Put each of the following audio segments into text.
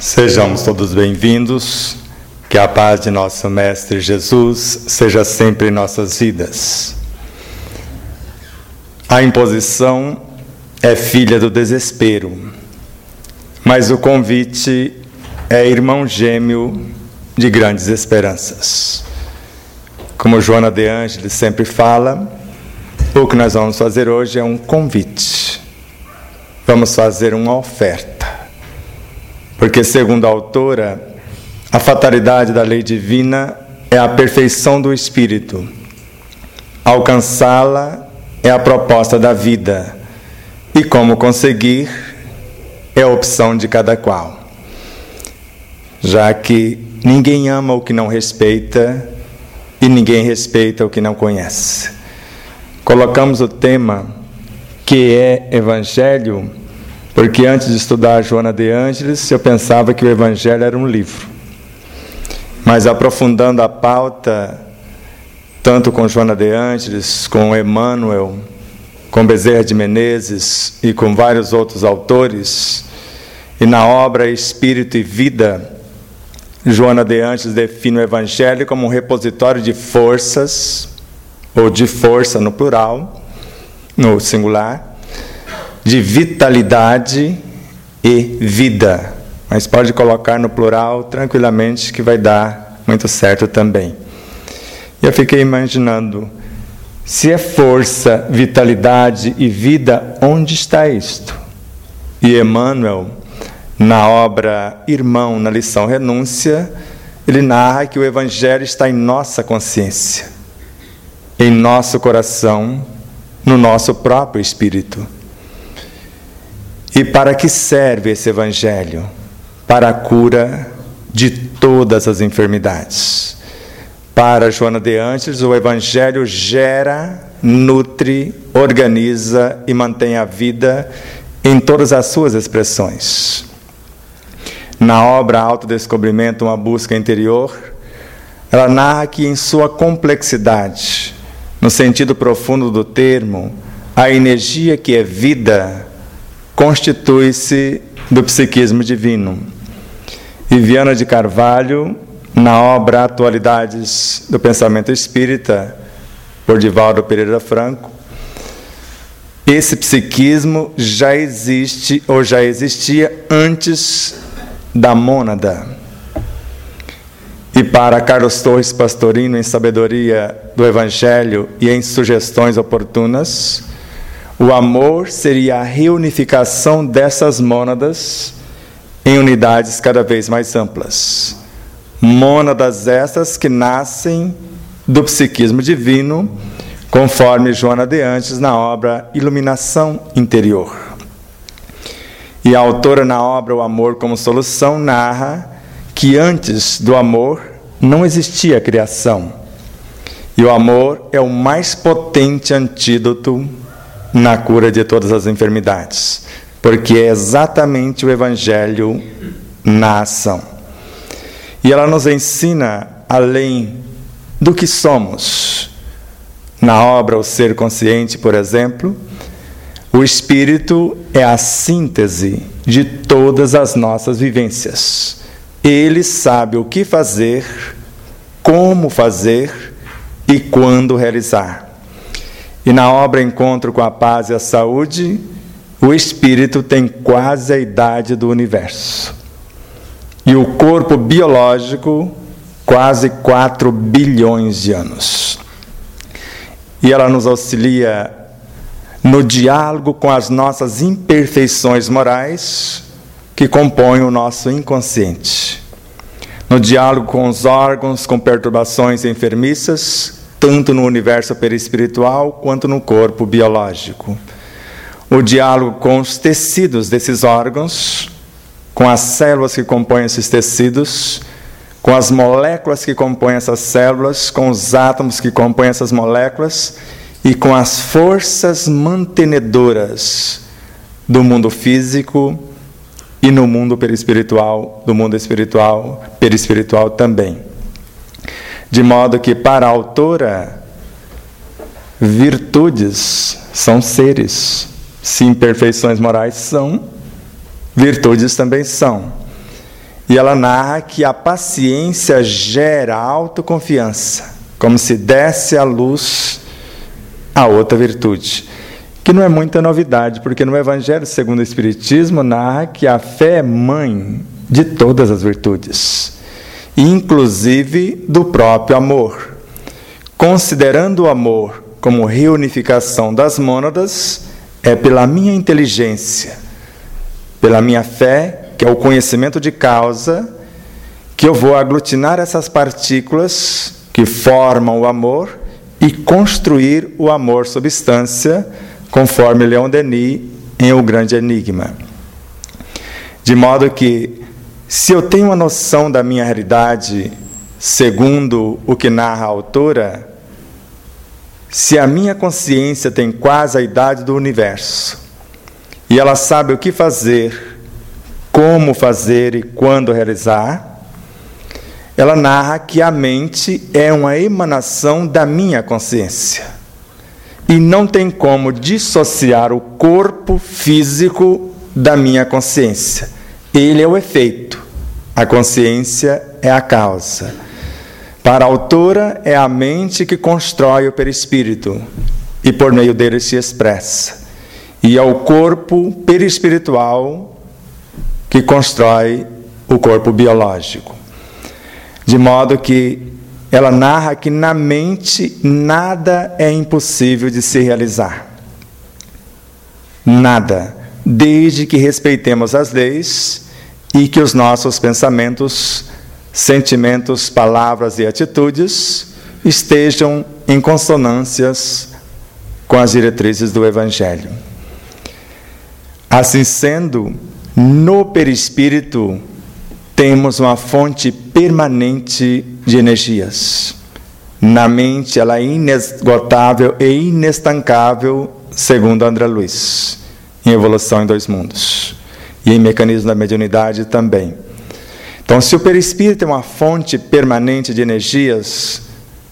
Sejamos todos bem-vindos. Que a paz de nosso Mestre Jesus seja sempre em nossas vidas. A imposição é filha do desespero, mas o convite é irmão gêmeo de grandes esperanças. Como Joana de Ângeles sempre fala, o que nós vamos fazer hoje é um convite. Vamos fazer uma oferta porque, segundo a autora, a fatalidade da lei divina é a perfeição do espírito. Alcançá-la é a proposta da vida, e como conseguir é a opção de cada qual. Já que ninguém ama o que não respeita e ninguém respeita o que não conhece. Colocamos o tema que é Evangelho porque antes de estudar Joana de Ângeles, eu pensava que o Evangelho era um livro. Mas aprofundando a pauta, tanto com Joana de Ângeles, com Emmanuel, com Bezerra de Menezes e com vários outros autores, e na obra Espírito e Vida, Joana de Ângeles define o Evangelho como um repositório de forças, ou de força no plural, no singular, de vitalidade e vida. Mas pode colocar no plural tranquilamente que vai dar muito certo também. E eu fiquei imaginando, se é força, vitalidade e vida, onde está isto? E Emmanuel, na obra Irmão, na lição Renúncia, ele narra que o Evangelho está em nossa consciência, em nosso coração, no nosso próprio espírito. E para que serve esse Evangelho? Para a cura de todas as enfermidades. Para Joana de Antes, o Evangelho gera, nutre, organiza e mantém a vida em todas as suas expressões. Na obra Autodescobrimento, uma busca interior, ela narra que em sua complexidade, no sentido profundo do termo, a energia que é vida constitui-se do psiquismo divino. E Viana de Carvalho, na obra Atualidades do Pensamento Espírita, por Divaldo Pereira Franco, esse psiquismo já existe ou já existia antes da mônada. E para Carlos Torres Pastorino, em Sabedoria do Evangelho e em Sugestões Oportunas, o amor seria a reunificação dessas mônadas em unidades cada vez mais amplas. Mônadas essas que nascem do psiquismo divino, conforme Joana de Antes na obra Iluminação Interior. E a autora na obra O Amor como Solução narra que antes do amor não existia criação. E o amor é o mais potente antídoto na cura de todas as enfermidades, porque é exatamente o Evangelho na ação. E ela nos ensina, além do que somos, na obra O Ser Consciente, por exemplo, o Espírito é a síntese de todas as nossas vivências. Ele sabe o que fazer, como fazer e quando realizar. E na obra Encontro com a Paz e a Saúde, o espírito tem quase a idade do universo. E o corpo biológico, quase 4 bilhões de anos. E ela nos auxilia no diálogo com as nossas imperfeições morais que compõem o nosso inconsciente. No diálogo com os órgãos com perturbações enfermiças tanto no universo perispiritual quanto no corpo biológico. O diálogo com os tecidos desses órgãos, com as células que compõem esses tecidos, com as moléculas que compõem essas células, com os átomos que compõem essas moléculas e com as forças mantenedoras do mundo físico e no mundo perispiritual, do mundo espiritual, perispiritual também. De modo que, para a autora, virtudes são seres. Se imperfeições morais são, virtudes também são. E ela narra que a paciência gera autoconfiança, como se desse à luz a outra virtude. Que não é muita novidade, porque no Evangelho segundo o Espiritismo narra que a fé é mãe de todas as virtudes, inclusive do próprio amor. Considerando o amor como reunificação das mônadas, é pela minha inteligência, pela minha fé que é o conhecimento de causa, que eu vou aglutinar essas partículas que formam o amor e construir o amor substância, conforme Leon Denis em O Grande Enigma. De modo que, se eu tenho uma noção da minha realidade, segundo o que narra a autora, se a minha consciência tem quase a idade do universo e ela sabe o que fazer como fazer e quando realizar, ela narra que a mente é uma emanação da minha consciência. E não tem como dissociar o corpo físico da minha consciência. Ele é o efeito, a consciência é a causa. Para a autora, é a mente que constrói o perispírito e por meio dele se expressa. E é o corpo perispiritual que constrói o corpo biológico. De modo que ela narra que na mente nada é impossível de se realizar. Nada, desde que respeitemos as leis e que os nossos pensamentos, sentimentos, palavras e atitudes estejam em consonâncias com as diretrizes do Evangelho. Assim sendo, no perispírito, temos uma fonte permanente de energias. Na mente, ela é inesgotável e inestancável, segundo André Luiz, em Evolução em Dois Mundos. E em Mecanismo da Mediunidade também. Então, se o perispírito é uma fonte permanente de energias,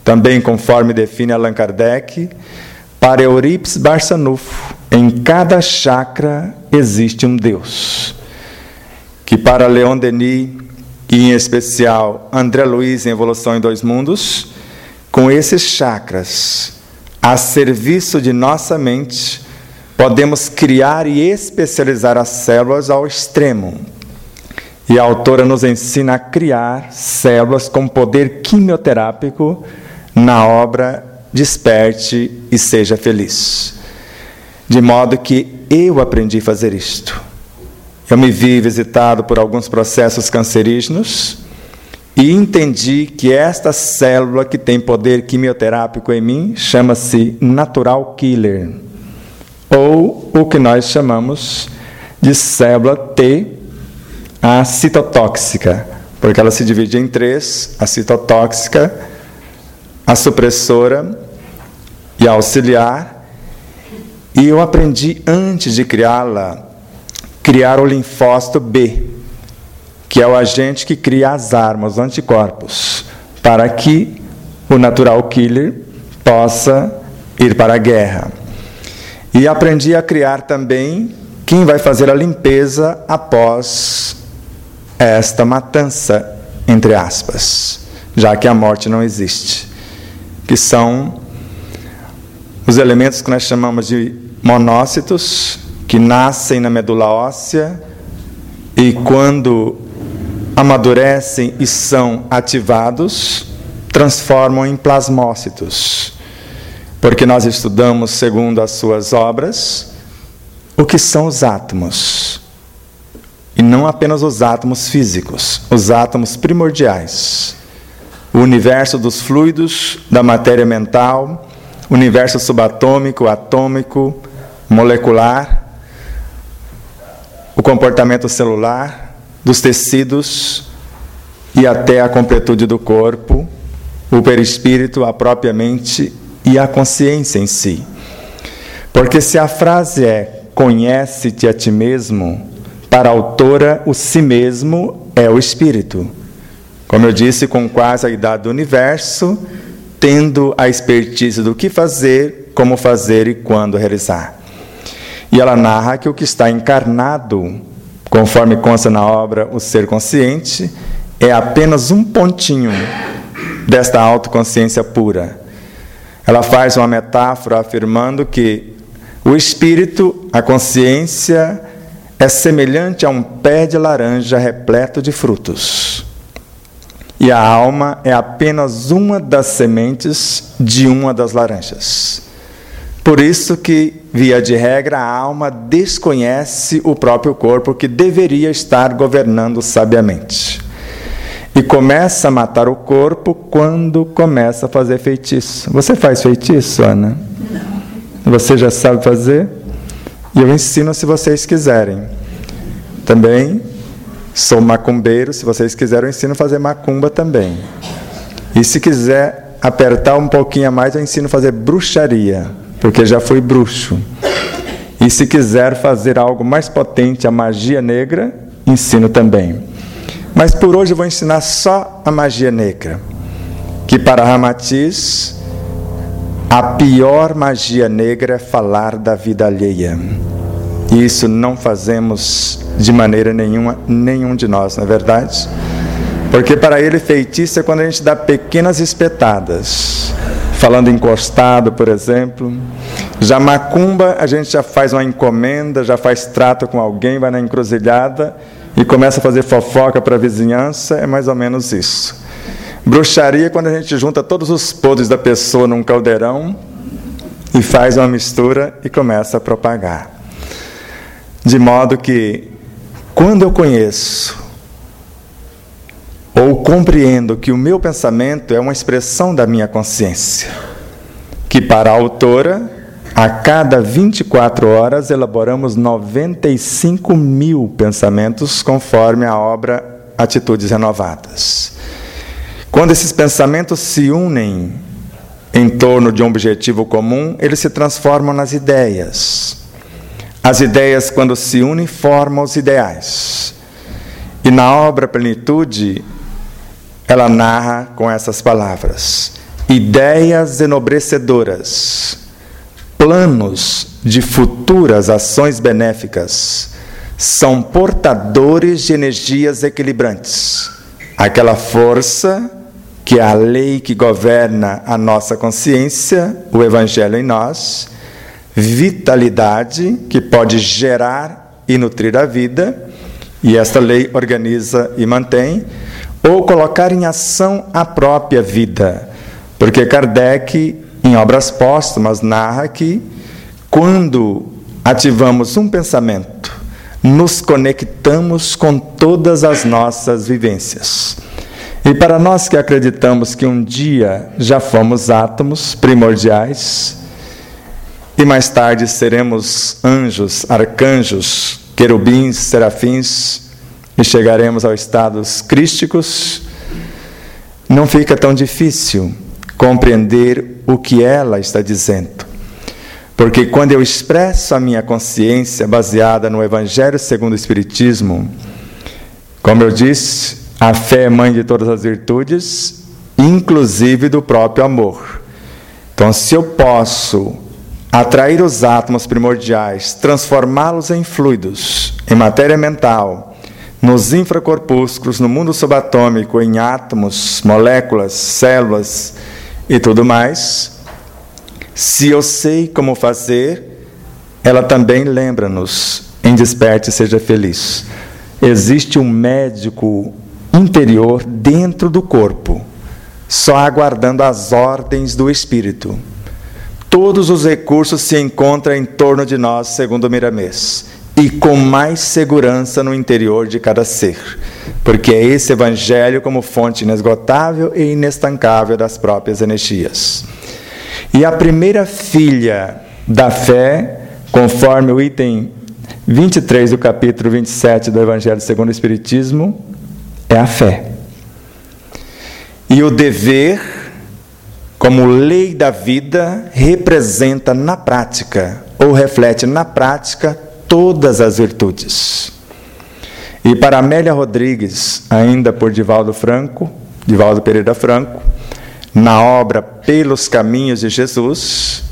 também conforme define Allan Kardec, para Euripides Barçanufo, em cada chakra existe um Deus que para Leon Denis e em especial André Luiz em Evolução em Dois Mundos, com esses chakras a serviço de nossa mente, podemos criar e especializar as células ao extremo. E a autora nos ensina a criar células com poder quimioterápico na obra Desperte e Seja Feliz. De modo que eu aprendi a fazer isto. Eu me vi visitado por alguns processos cancerígenos e entendi que esta célula que tem poder quimioterápico em mim chama-se natural killer, ou o que nós chamamos de célula T, a citotóxica, porque ela se divide em três: a citotóxica, a supressora e a auxiliar. E eu aprendi antes de criá-la criar o linfócito B, que é o agente que cria as armas, os anticorpos, para que o natural killer possa ir para a guerra. E aprendi a criar também quem vai fazer a limpeza após esta matança, entre aspas, já que a morte não existe, que são os elementos que nós chamamos de monócitos, que nascem na medula óssea e quando amadurecem e são ativados, transformam em plasmócitos. Porque nós estudamos, segundo as suas obras, o que são os átomos. E não apenas os átomos físicos, os átomos primordiais. O universo dos fluidos, da matéria mental, universo subatômico, atômico, molecular, o comportamento celular, dos tecidos e até a completude do corpo, o perispírito, a própria mente e a consciência em si. Porque se a frase é conhece-te a ti mesmo, para a autora, o si mesmo é o espírito. Como eu disse, com quase a idade do universo, tendo a expertise do que fazer, como fazer e quando realizar. E ela narra que o que está encarnado conforme consta na obra O Ser Consciente, é apenas um pontinho desta autoconsciência pura. Ela faz uma metáfora afirmando que o espírito, a consciência, é semelhante a um pé de laranja repleto de frutos. E a alma é apenas uma das sementes de uma das laranjas. Por isso que, via de regra, a alma desconhece o próprio corpo que deveria estar governando sabiamente. E começa a matar o corpo quando começa a fazer feitiço. Você faz feitiço, Ana? Não. Você já sabe fazer? E eu ensino se vocês quiserem. Também sou macumbeiro, se vocês quiserem, eu ensino a fazer macumba também. E se quiser apertar um pouquinho a mais, eu ensino a fazer bruxaria, porque já fui bruxo. E se quiser fazer algo mais potente, a magia negra, ensino também. Mas por hoje eu vou ensinar só a magia negra, que para Ramatiz a pior magia negra é falar da vida alheia. E isso não fazemos de maneira nenhuma, nenhum de nós, não é verdade? Porque para ele feitiço é quando a gente dá pequenas espetadas, falando encostado, por exemplo. Já macumba, a gente já faz uma encomenda, já faz trato com alguém, vai na encruzilhada e começa a fazer fofoca para a vizinhança, é mais ou menos isso. Bruxaria é quando a gente junta todos os podres da pessoa num caldeirão e faz uma mistura e começa a propagar. De modo que, quando eu conheço ou compreendo que o meu pensamento é uma expressão da minha consciência, que para a autora a cada 24 horas elaboramos 95 mil pensamentos, conforme a obra Atitudes Renovadas. Quando esses pensamentos se unem em torno de um objetivo comum, eles se transformam nas ideias. As ideias, quando se unem, formam os ideais. E na obra Plenitude, ela narra com essas palavras: ideias enobrecedoras planos de futuras ações benéficas são portadores de energias equilibrantes. Aquela força que é a lei que governa a nossa consciência, o Evangelho em nós, vitalidade que pode gerar e nutrir a vida, e esta lei organiza e mantém, ou colocar em ação a própria vida. Porque Kardec em obras póstumas, narra que quando ativamos um pensamento, nos conectamos com todas as nossas vivências. E para nós que acreditamos que um dia já fomos átomos primordiais, e mais tarde seremos anjos, arcanjos, querubins, serafins, e chegaremos aos estados crísticos, não fica tão difícil compreender o que ela está dizendo. Porque quando eu expresso a minha consciência baseada no Evangelho segundo o Espiritismo, como eu disse, a fé é mãe de todas as virtudes, inclusive do próprio amor. Então, se eu posso atrair os átomos primordiais, transformá-los em fluidos, em matéria mental, nos infracorpúsculos, no mundo subatômico, em átomos, moléculas, células, e tudo mais. Se eu sei como fazer, ela também lembra-nos em Desperte Seja Feliz. Existe um médico interior dentro do corpo, só aguardando as ordens do Espírito. Todos os recursos se encontram em torno de nós, segundo Miramês e com mais segurança no interior de cada ser, porque é esse Evangelho como fonte inesgotável e inestancável das próprias energias. E a primeira filha da fé, conforme o item 23 do capítulo 27 do Evangelho segundo o Espiritismo, é a fé. E o dever, como lei da vida, representa na prática, ou reflete na prática, todas as virtudes. E para Amélia Rodrigues, ainda por Divaldo Franco, Divaldo Pereira Franco, na obra Pelos Caminhos de Jesus,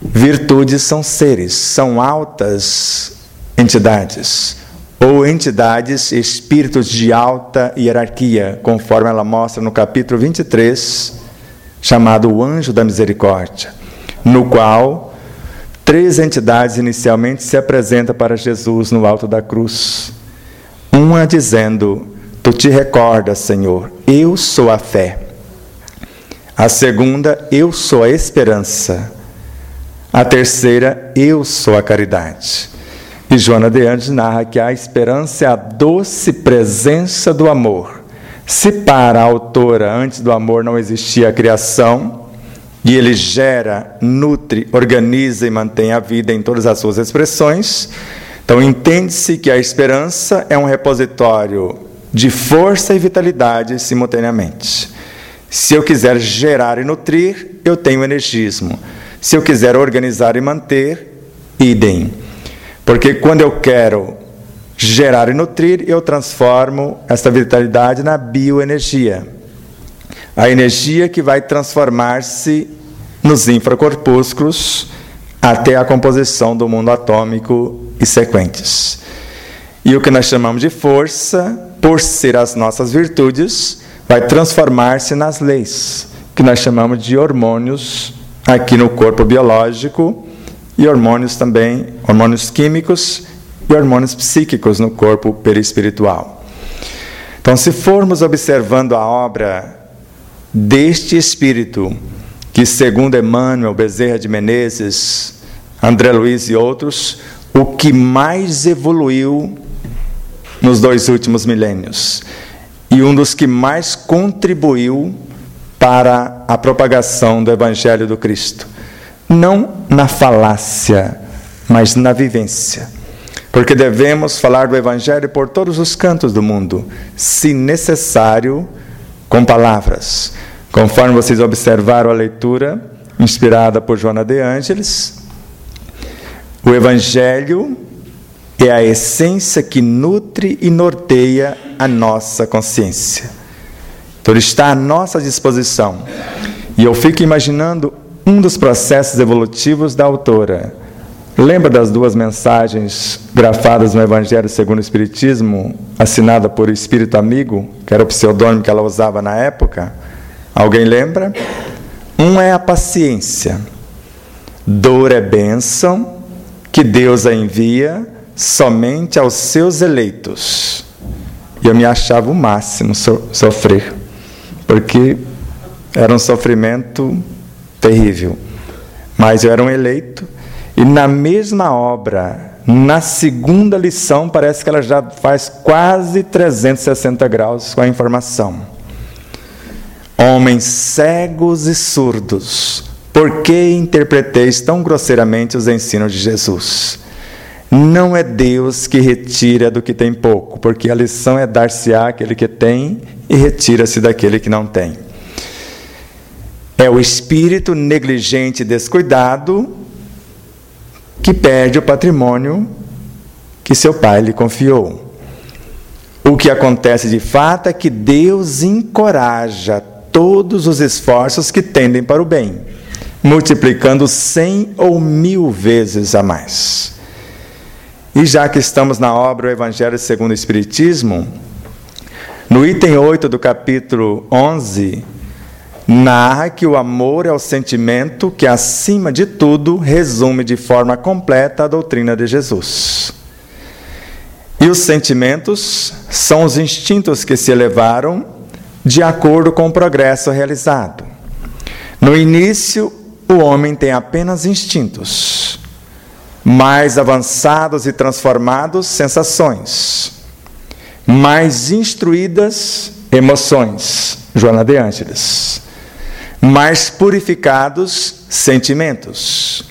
virtudes são seres, são altas entidades, ou entidades, espíritos de alta hierarquia, conforme ela mostra no capítulo 23, chamado o Anjo da Misericórdia, no qual três entidades inicialmente se apresentam para Jesus no alto da cruz. Uma dizendo: Tu te recordas, Senhor, eu sou a fé. A segunda, eu sou a esperança. A terceira, eu sou a caridade. E Joana de Andes narra que a esperança é a doce presença do amor. Se para a autora, antes do amor não existia a criação, e ele gera, nutre, organiza e mantém a vida em todas as suas expressões, então entende-se que a esperança é um repositório de força e vitalidade simultaneamente. Se eu quiser gerar e nutrir, eu tenho energismo. Se eu quiser organizar e manter, idem. Porque quando eu quero gerar e nutrir, eu transformo essa vitalidade na bioenergia. A energia que vai transformar-se nos infracorpúsculos até a composição do mundo atômico e sequentes. E o que nós chamamos de força, por ser as nossas virtudes, vai transformar-se nas leis, que nós chamamos de hormônios aqui no corpo biológico e hormônios também, hormônios químicos e hormônios psíquicos no corpo perispiritual. Então, se formos observando a obra deste espírito, que segundo Emmanuel Bezerra de Menezes, André Luiz e outros, o que mais evoluiu nos dois últimos milênios e um dos que mais contribuiu para a propagação do Evangelho do Cristo. Não na falácia, mas na vivência. Porque devemos falar do Evangelho por todos os cantos do mundo, se necessário, com palavras. Conforme vocês observaram a leitura, inspirada por Joana de Ângeles, o Evangelho é a essência que nutre e norteia a nossa consciência. Então, ele está à nossa disposição. E eu fico imaginando um dos processos evolutivos da autora. Lembra das duas mensagens grafadas no Evangelho segundo o Espiritismo, assinada por Espírito Amigo, que era o pseudônimo que ela usava na época? Alguém lembra? Um é a paciência. Dor é bênção, que Deus a envia somente aos seus eleitos. E eu me achava o máximo so sofrer, porque era um sofrimento terrível. Mas eu era um eleito, e na mesma obra, na segunda lição, parece que ela já faz quase 360 graus com a informação. Homens cegos e surdos, por que interpreteis tão grosseiramente os ensinos de Jesus? Não é Deus que retira do que tem pouco, porque a lição é dar-se-á aquele que tem e retira-se daquele que não tem. É o espírito negligente e descuidado que perde o patrimônio que seu pai lhe confiou. O que acontece de fato é que Deus encoraja todos os esforços que tendem para o bem, multiplicando cem ou mil vezes a mais. E já que estamos na obra O Evangelho segundo o Espiritismo, no item 8 do capítulo 11, narra que o amor é o sentimento que, acima de tudo, resume de forma completa a doutrina de Jesus. E os sentimentos são os instintos que se elevaram de acordo com o progresso realizado. No início, o homem tem apenas instintos mais avançados e transformados, sensações, mais instruídas, emoções, Joana de Ângeles, mais purificados, sentimentos.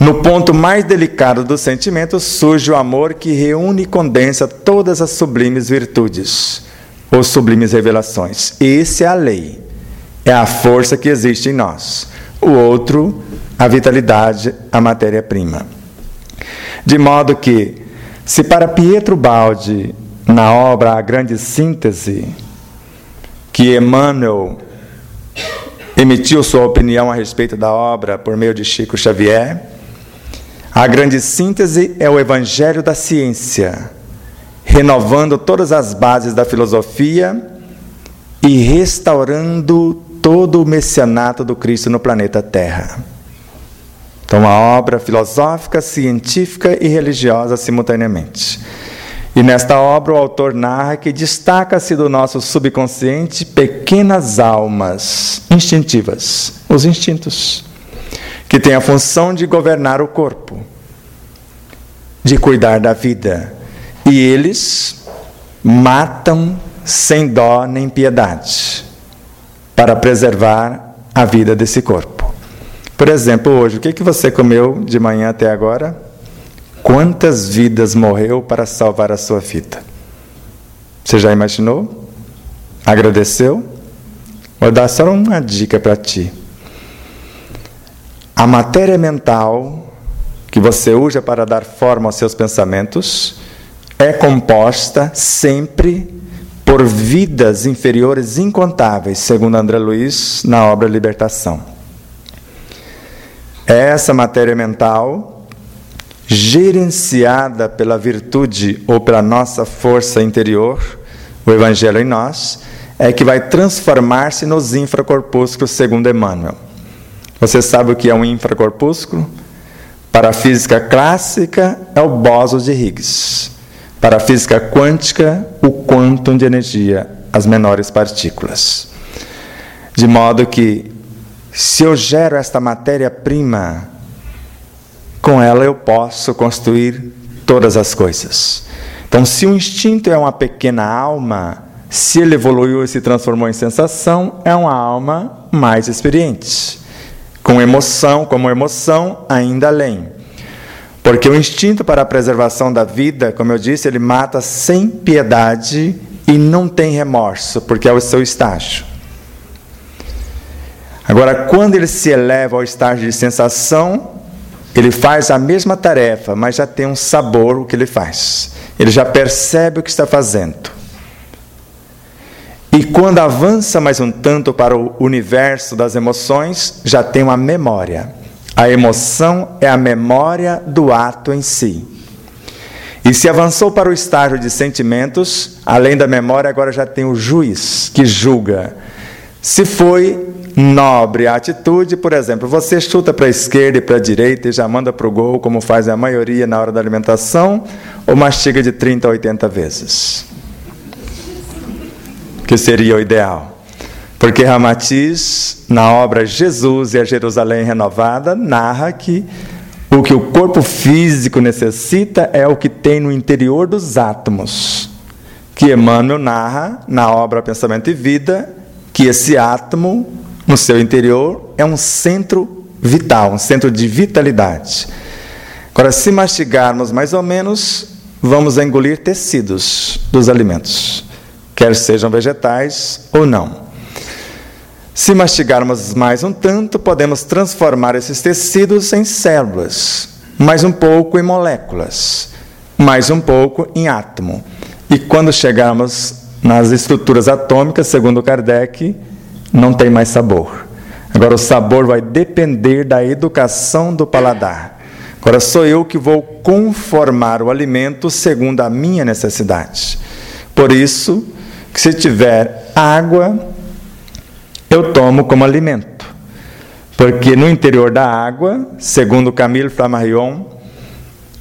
No ponto mais delicado dos sentimentos surge o amor que reúne e condensa todas as sublimes virtudes, ou sublimes revelações. Esse é a lei, é a força que existe em nós. O outro, a vitalidade, a matéria-prima. De modo que, se para Pietro Baldi, na obra A Grande Síntese, que Emmanuel emitiu sua opinião a respeito da obra por meio de Chico Xavier, A grande síntese é o Evangelho da ciência, renovando todas as bases da filosofia e restaurando todo o messianato do Cristo no planeta Terra. Então, uma obra filosófica, científica e religiosa simultaneamente. E nesta obra, o autor narra que destaca-se do nosso subconsciente pequenas almas instintivas, os instintos que tem a função de governar o corpo, de cuidar da vida. E eles matam sem dó nem piedade para preservar a vida desse corpo. Por exemplo, hoje, o que, que você comeu de manhã até agora? Quantas vidas morreu para salvar a sua vida? Você já imaginou? Agradeceu? Vou dar só uma dica para ti. A matéria mental que você usa para dar forma aos seus pensamentos é composta sempre por vidas inferiores incontáveis, segundo André Luiz na obra Libertação. Essa matéria mental, gerenciada pela virtude ou pela nossa força interior, o Evangelho em nós, é que vai transformar-se nos infracorpúsculos, segundo Emmanuel. Você sabe o que é um infracorpúsculo? Para a física clássica, é o bóson de Higgs. Para a física quântica, o quantum de energia, as menores partículas. De modo que, se eu gero esta matéria-prima, com ela eu posso construir todas as coisas. Então, se o instinto é uma pequena alma, se ele evoluiu e se transformou em sensação, é uma alma mais experiente com emoção, como emoção, ainda além. Porque o instinto para a preservação da vida, como eu disse, ele mata sem piedade e não tem remorso, porque é o seu estágio. Agora, quando ele se eleva ao estágio de sensação, ele faz a mesma tarefa, mas já tem um sabor o que ele faz. Ele já percebe o que está fazendo. E quando avança mais um tanto para o universo das emoções, já tem uma memória. A emoção é a memória do ato em si. E se avançou para o estágio de sentimentos, além da memória, agora já tem o juiz que julga. Se foi nobre a atitude, por exemplo, você chuta para a esquerda e para a direita e já manda para o gol, como faz a maioria na hora da alimentação, ou mastiga de 30 a 80 vezes que seria o ideal. Porque Ramatiz, na obra Jesus e a Jerusalém Renovada, narra que o que o corpo físico necessita é o que tem no interior dos átomos. Que Emmanuel narra na obra Pensamento e Vida que esse átomo, no seu interior, é um centro vital, um centro de vitalidade. Agora, se mastigarmos mais ou menos, vamos engolir tecidos dos alimentos quer sejam vegetais ou não. Se mastigarmos mais um tanto, podemos transformar esses tecidos em células, mais um pouco em moléculas, mais um pouco em átomo. E quando chegarmos nas estruturas atômicas, segundo Kardec, não tem mais sabor. Agora, o sabor vai depender da educação do paladar. Agora, sou eu que vou conformar o alimento segundo a minha necessidade. Por isso, que se tiver água, eu tomo como alimento. Porque no interior da água, segundo Camille Flammarion,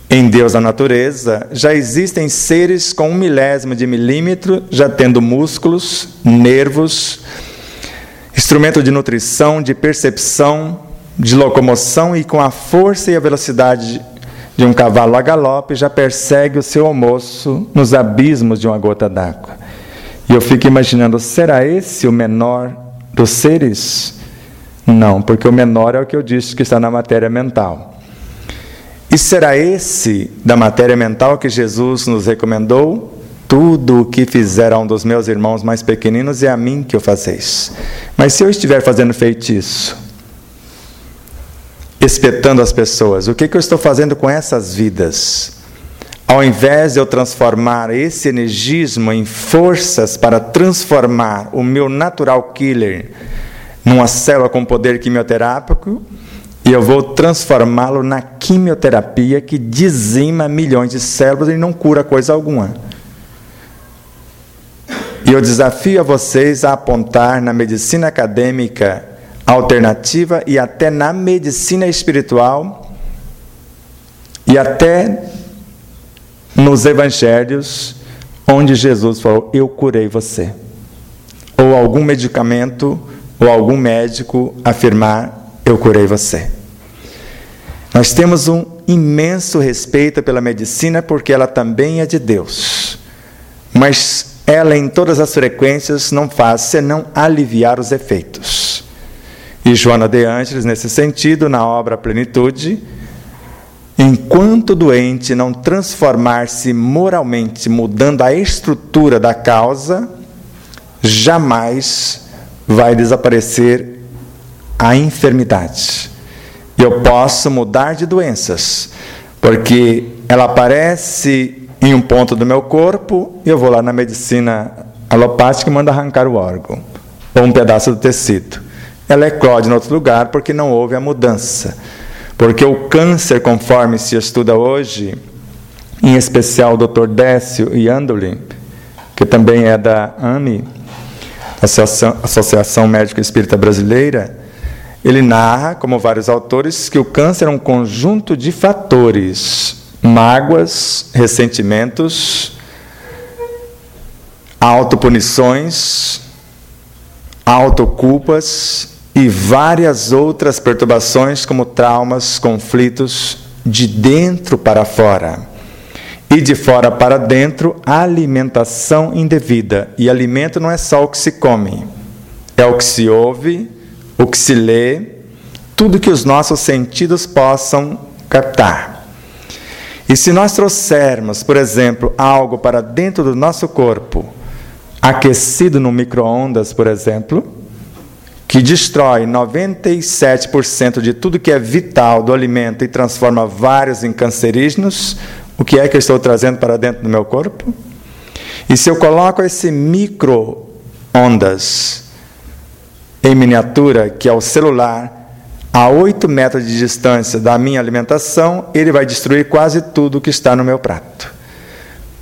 em Deus a natureza, já existem seres com um milésimo de milímetro, já tendo músculos, nervos, instrumento de nutrição, de percepção, de locomoção e com a força e a velocidade de um cavalo a galope, já persegue o seu almoço nos abismos de uma gota d'água. E eu fico imaginando, será esse o menor dos seres? Não, porque o menor é o que eu disse que está na matéria mental. E será esse da matéria mental que Jesus nos recomendou? Tudo o que fizer a um dos meus irmãos mais pequeninos é a mim que o fazeis. Mas se eu estiver fazendo feitiço, espetando as pessoas, o que, que eu estou fazendo com essas vidas? Ao invés de eu transformar esse energismo em forças para transformar o meu natural killer numa célula com poder quimioterápico eu vou transformá-lo na quimioterapia que dizima milhões de cérebros e não cura coisa alguma. E eu desafio a vocês a apontar na medicina acadêmica alternativa e até na medicina espiritual e até nos evangelhos onde Jesus falou: Eu curei você. Ou algum medicamento ou algum médico afirmar: Eu curei você. Nós temos um imenso respeito pela medicina porque ela também é de Deus. Mas ela, em todas as frequências, não faz senão aliviar os efeitos. E Joana de Ângeles, nesse sentido, na obra Plenitude, enquanto o doente não transformar-se moralmente, mudando a estrutura da causa, jamais vai desaparecer a enfermidade. Eu posso mudar de doenças, porque ela aparece em um ponto do meu corpo, eu vou lá na medicina alopática e mando arrancar o órgão, ou um pedaço do tecido. Ela eclode em outro lugar porque não houve a mudança. Porque o câncer, conforme se estuda hoje, em especial o Dr. Décio Andolin, que também é da AMI, Associação, Associação Médica Espírita Brasileira, ele narra, como vários autores, que o câncer é um conjunto de fatores mágoas, ressentimentos, autopunições, autoculpas e várias outras perturbações como traumas, conflitos de dentro para fora. E de fora para dentro, alimentação indevida. E alimento não é só o que se come, é o que se ouve, o que se lê, tudo que os nossos sentidos possam captar. E se nós trouxermos, por exemplo, algo para dentro do nosso corpo, aquecido no micro-ondas, por exemplo, que destrói 97% de tudo que é vital do alimento e transforma vários em cancerígenos, o que é que eu estou trazendo para dentro do meu corpo? E se eu coloco esse micro-ondas em miniatura, que é o celular, a 8 metros de distância da minha alimentação, ele vai destruir quase tudo que está no meu prato.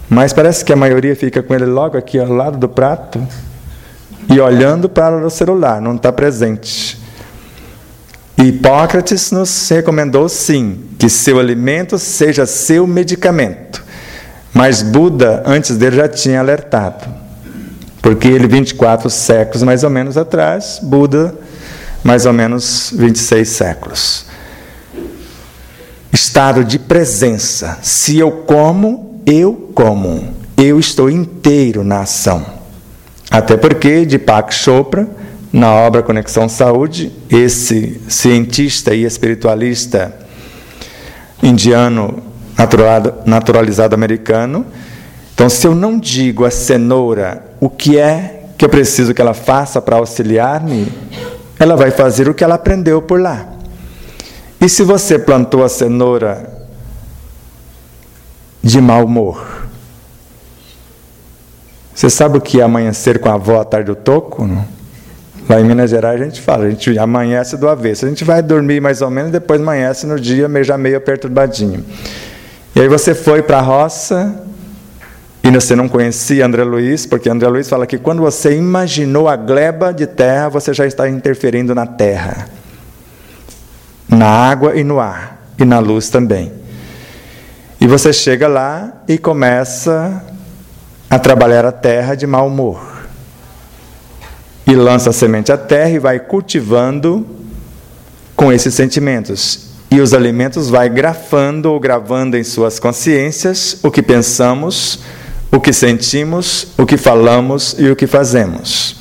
Mas parece que a maioria fica com ele logo aqui ao lado do prato e olhando para o celular, não está presente. Hipócrates nos recomendou sim que seu alimento seja seu medicamento. Mas Buda, antes dele, já tinha alertado. Porque ele, 24 séculos mais ou menos atrás, Buda mais ou menos 26 séculos. Estado de presença. Se eu como, eu como. Eu estou inteiro na ação. Até porque Deepak Chopra, na obra Conexão Saúde, esse cientista e espiritualista indiano naturalizado americano, então se eu não digo à cenoura o que é que eu preciso que ela faça para auxiliar-me, ela vai fazer o que ela aprendeu por lá. E se você plantou a cenoura de mau humor? Você sabe o que é amanhecer com a avó à tarde do toco? Não? Lá em Minas Gerais a gente fala, a gente amanhece do avesso. A gente vai dormir mais ou menos, depois amanhece no dia já meio perturbadinho. E aí você foi para a roça, e você não conhecia André Luiz, porque André Luiz fala que quando você imaginou a gleba de terra, você já está interferindo na terra, na água e no ar, e na luz também. E você chega lá e começa a trabalhar a terra de mau humor. E lança a semente à terra e vai cultivando com esses sentimentos. E os alimentos vai grafando ou gravando em suas consciências o que pensamos, o que sentimos, o que falamos e o que fazemos.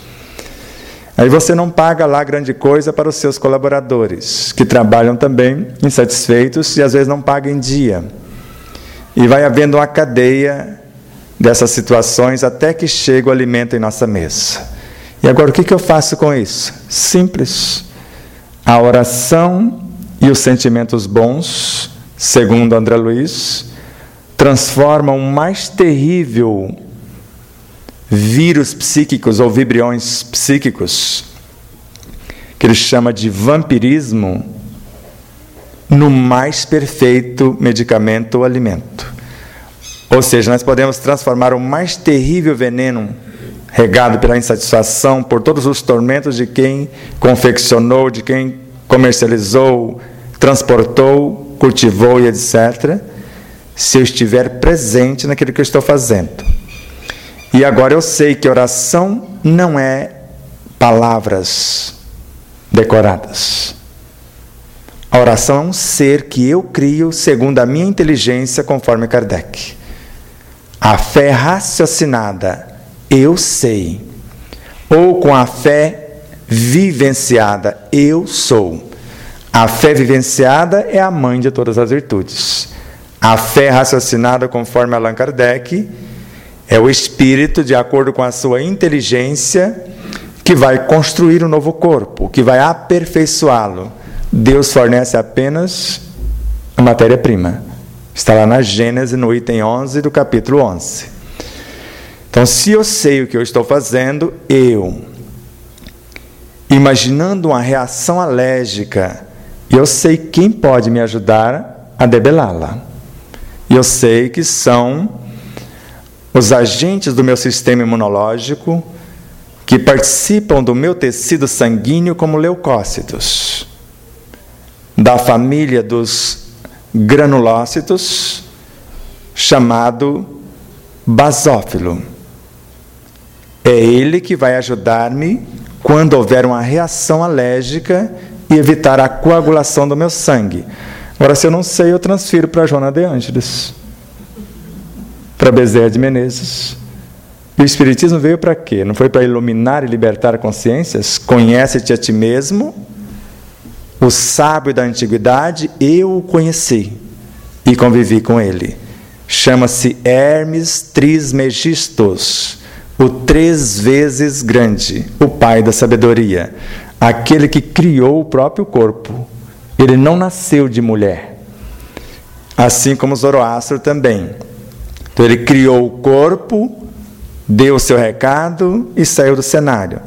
Aí você não paga lá grande coisa para os seus colaboradores, que trabalham também insatisfeitos e às vezes não pagam em dia. E vai havendo uma cadeia dessas situações até que chega o alimento em nossa mesa. E agora o que eu faço com isso? Simples. A oração e os sentimentos bons, segundo André Luiz, transforma o mais terrível vírus psíquicos ou vibriões psíquicos, que ele chama de vampirismo, no mais perfeito medicamento ou alimento. Ou seja, nós podemos transformar o mais terrível veneno regado pela insatisfação, por todos os tormentos de quem confeccionou, de quem comercializou, transportou, cultivou e etc., se eu estiver presente naquilo que eu estou fazendo. E agora eu sei que oração não é palavras decoradas. A oração é um ser que eu crio segundo a minha inteligência, conforme Kardec. A fé raciocinada, eu sei. Ou com a fé vivenciada, eu sou. A fé vivenciada é a mãe de todas as virtudes. A fé raciocinada, conforme Allan Kardec, é o espírito, de acordo com a sua inteligência, que vai construir um novo corpo, que vai aperfeiçoá-lo. Deus fornece apenas a matéria-prima. Está lá na Gênesis, no item 11 do capítulo 11. Então, se eu sei o que eu estou fazendo, eu, imaginando uma reação alérgica, eu sei quem pode me ajudar a debelá-la. Eu sei que são os agentes do meu sistema imunológico que participam do meu tecido sanguíneo como leucócitos, da família dos granulócitos, chamado basófilo. É ele que vai ajudar-me quando houver uma reação alérgica e evitar a coagulação do meu sangue. Agora, se eu não sei, eu transfiro para Joana de Ângeles, para Bezerra de Menezes. E o Espiritismo veio para quê? Não foi para iluminar e libertar consciências? Conhece-te a ti mesmo. O sábio da antiguidade, eu o conheci e convivi com ele. Chama-se Hermes Trismegistus, o três vezes grande, o pai da sabedoria, aquele que criou o próprio corpo. Ele não nasceu de mulher. Assim como Zoroastro também. Então ele criou o corpo deu o seu recado e saiu do cenário.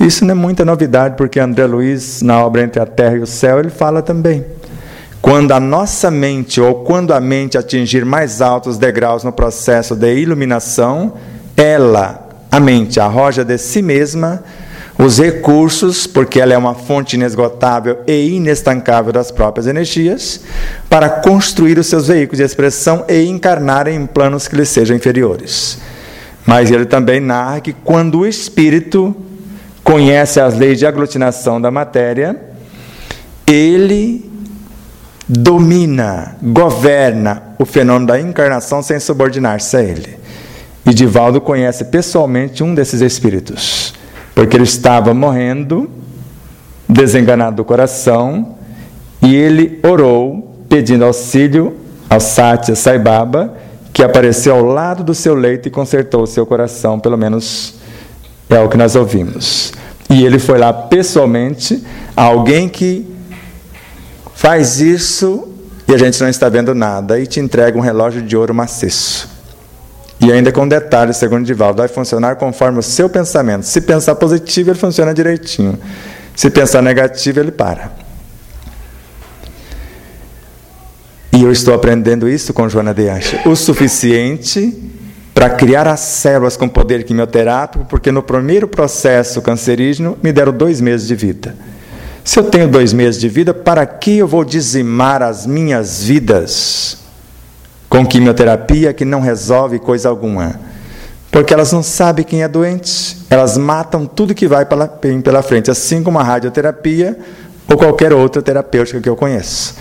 Isso não é muita novidade, porque André Luiz, na obra Entre a Terra e o Céu, ele fala também. Quando a nossa mente, ou quando a mente atingir mais altos degraus no processo de iluminação, ela, a mente, arroja de si mesma os recursos, porque ela é uma fonte inesgotável e inestancável das próprias energias, para construir os seus veículos de expressão e encarnar em planos que lhe sejam inferiores. Mas ele também narra que quando o espírito conhece as leis de aglutinação da matéria, ele domina, governa o fenômeno da encarnação sem subordinar-se a ele. E Divaldo conhece pessoalmente um desses espíritos, porque ele estava morrendo, desenganado do coração, e ele orou pedindo auxílio ao Satya Sai Baba que apareceu ao lado do seu leito e consertou o seu coração, pelo menos é o que nós ouvimos. E ele foi lá pessoalmente, alguém que faz isso e a gente não está vendo nada, e te entrega um relógio de ouro maciço. E ainda com detalhe, segundo Divaldo, vai funcionar conforme o seu pensamento. Se pensar positivo, ele funciona direitinho. Se pensar negativo, ele para. E eu estou aprendendo isso com Joana de. O suficiente para criar as células com poder quimioterápico, porque no primeiro processo cancerígeno me deram dois meses de vida. Se eu tenho dois meses de vida, para que eu vou dizimar as minhas vidas com quimioterapia que não resolve coisa alguma? Porque elas não sabem quem é doente, elas matam tudo que vai pela, pela frente, assim como a radioterapia ou qualquer outra terapêutica que eu conheço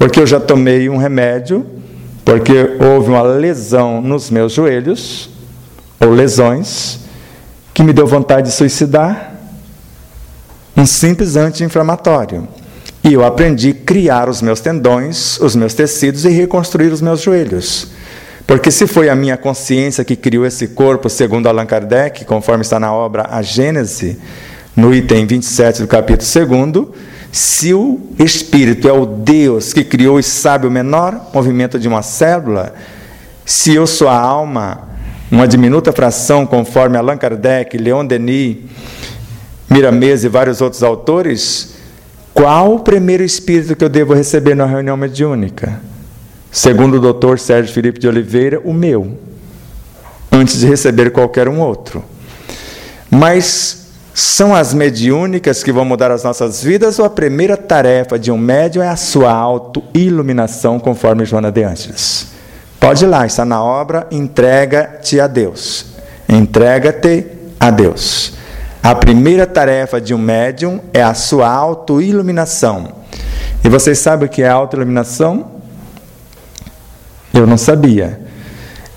porque eu já tomei um remédio, porque houve uma lesão nos meus joelhos, ou lesões, que me deu vontade de suicidar. Um simples anti-inflamatório. E eu aprendi a criar os meus tendões, os meus tecidos e reconstruir os meus joelhos. Porque se foi a minha consciência que criou esse corpo, segundo Allan Kardec, conforme está na obra A Gênese, no item 27 do capítulo 2, se o espírito é o Deus que criou e sabe o menor movimento de uma célula, se eu sou a alma, uma diminuta fração, conforme Allan Kardec, Leon Denis, Miramese e vários outros autores, Qual o primeiro espírito que eu devo receber na reunião mediúnica? Segundo o doutor Sérgio Felipe de Oliveira, o meu, antes de receber qualquer um outro. Mas são as mediúnicas que vão mudar as nossas vidas ou a primeira tarefa de um médium é a sua auto-iluminação, conforme Joana de Angeles? Pode ir lá, está na obra, entrega-te a Deus. Entrega-te a Deus. A primeira tarefa de um médium é a sua autoiluminação. E vocês sabem o que é autoiluminação? Eu não sabia.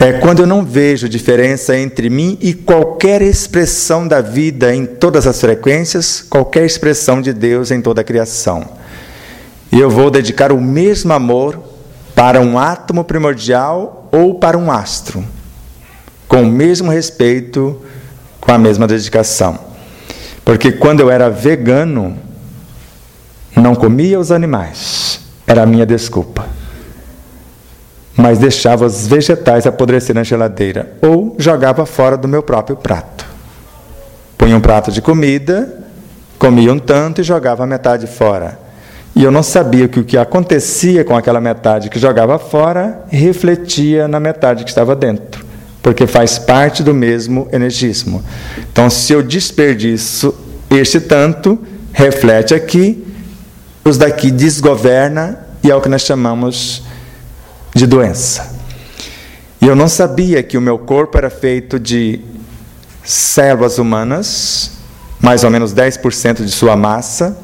É quando eu não vejo diferença entre mim e qualquer expressão da vida em todas as frequências, qualquer expressão de Deus em toda a criação. E eu vou dedicar o mesmo amor para um átomo primordial ou para um astro, com o mesmo respeito, com a mesma dedicação. Porque quando eu era vegano, não comia os animais, era a minha desculpa. Mas deixava os vegetais apodrecer na geladeira ou jogava fora do meu próprio prato. Punha um prato de comida, comia um tanto e jogava a metade fora. E eu não sabia que o que acontecia com aquela metade que jogava fora refletia na metade que estava dentro porque faz parte do mesmo energismo. Então, se eu desperdiço este tanto, reflete aqui, os daqui desgoverna e é o que nós chamamos de doença. E eu não sabia que o meu corpo era feito de células humanas, mais ou menos 10% de sua massa,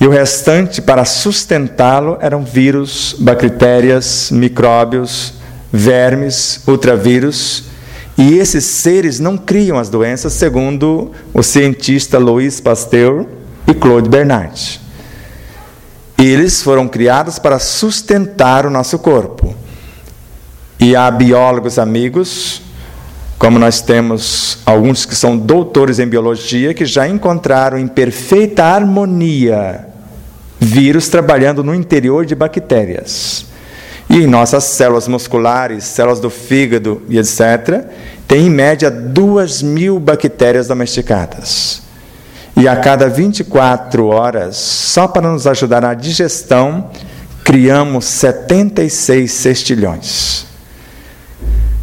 e o restante, para sustentá-lo, eram vírus, bactérias, micróbios, vermes, ultravírus, e esses seres não criam as doenças, segundo o cientista Louis Pasteur e Claude Bernard. Eles foram criados para sustentar o nosso corpo. E há biólogos amigos, como nós temos alguns que são doutores em biologia, que já encontraram em perfeita harmonia vírus trabalhando no interior de bactérias. E em nossas células musculares, células do fígado e etc., tem em média duas mil bactérias domesticadas. E a cada 24 horas, só para nos ajudar na digestão, criamos 76 cestilhões.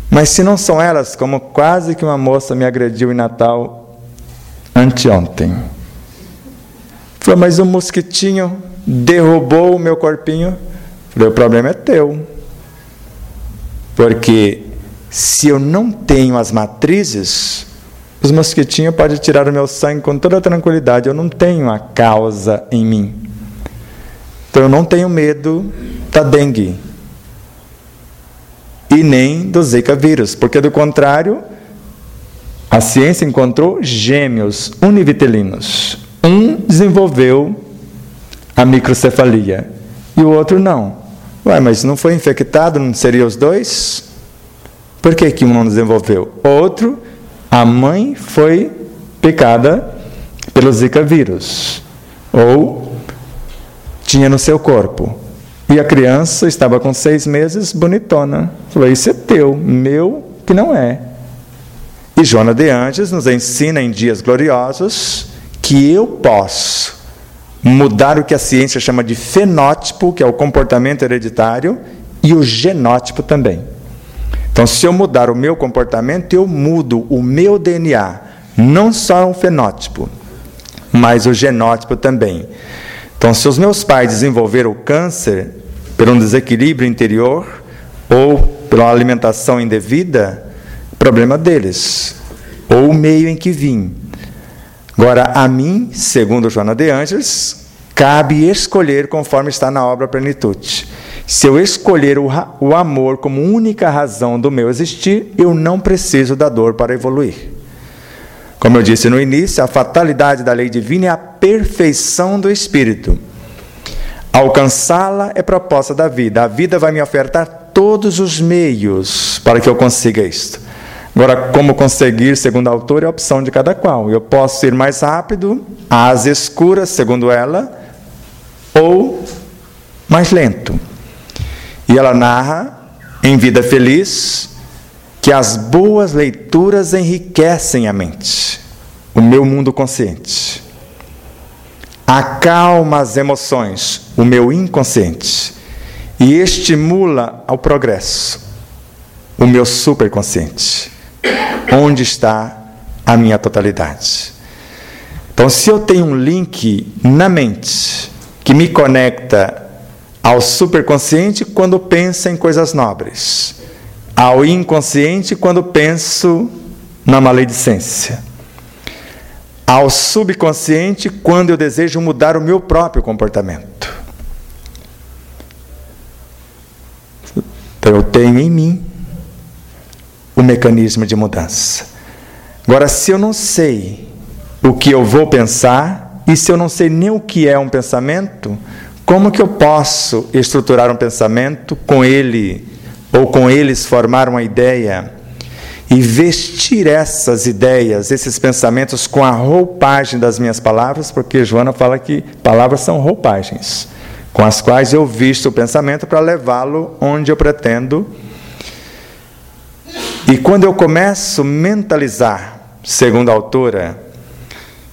Mas se não são elas, como quase que uma moça me agrediu em Natal anteontem. Falou, mas o mosquitinho derrubou o meu corpinho. Falei, o problema é teu. Porque se eu não tenho as matrizes, os mosquitinhos podem tirar o meu sangue com toda tranquilidade. Eu não tenho a causa em mim. Então eu não tenho medo da dengue. E nem do Zika vírus, porque do contrário, a ciência encontrou gêmeos univitelinos. Um desenvolveu a microcefalia e o outro não. Ué, mas não foi infectado, não seria os dois? Por que, que um não desenvolveu? Outro, a mãe foi picada pelo Zika vírus. Ou tinha no seu corpo. E a criança estava com seis meses, bonitona. Falou: Isso é teu, meu que não é. E Joana de Anjos nos ensina em dias gloriosos que eu posso mudar o que a ciência chama de fenótipo, que é o comportamento hereditário, e o genótipo também. Então, se eu mudar o meu comportamento, eu mudo o meu DNA, não só o fenótipo, mas o genótipo também. Então, se os meus pais desenvolveram câncer por um desequilíbrio interior ou pela alimentação indevida, problema deles, ou o meio em que vim. Agora, a mim, segundo Joana de Angeles, cabe escolher conforme está na obra Plenitude. Se eu escolher o, o amor como única razão do meu existir, eu não preciso da dor para evoluir. Como eu disse no início, a fatalidade da lei divina é a perfeição do espírito. Alcançá-la é proposta da vida. A vida vai me ofertar todos os meios para que eu consiga isto. Agora, como conseguir, segundo a autora, é a opção de cada qual. Eu posso ir mais rápido, às escuras, segundo ela, ou mais lento. E ela narra, em Vida Feliz, que as boas leituras enriquecem a mente, o meu mundo consciente. acalma as emoções, o meu inconsciente, e estimula ao progresso, o meu superconsciente. Onde está a minha totalidade? Então, se eu tenho um link na mente que me conecta ao superconsciente quando penso em coisas nobres, ao inconsciente quando penso na maledicência ao subconsciente quando eu desejo mudar o meu próprio comportamento. Então eu tenho em mim o mecanismo de mudança. Agora, se eu não sei o que eu vou pensar e se eu não sei nem o que é um pensamento, como que eu posso estruturar um pensamento com ele ou com eles formar uma ideia? e vestir essas ideias, esses pensamentos com a roupagem das minhas palavras, porque Joana fala que palavras são roupagens, com as quais eu visto o pensamento para levá-lo onde eu pretendo. E quando eu começo a mentalizar, segundo a autora,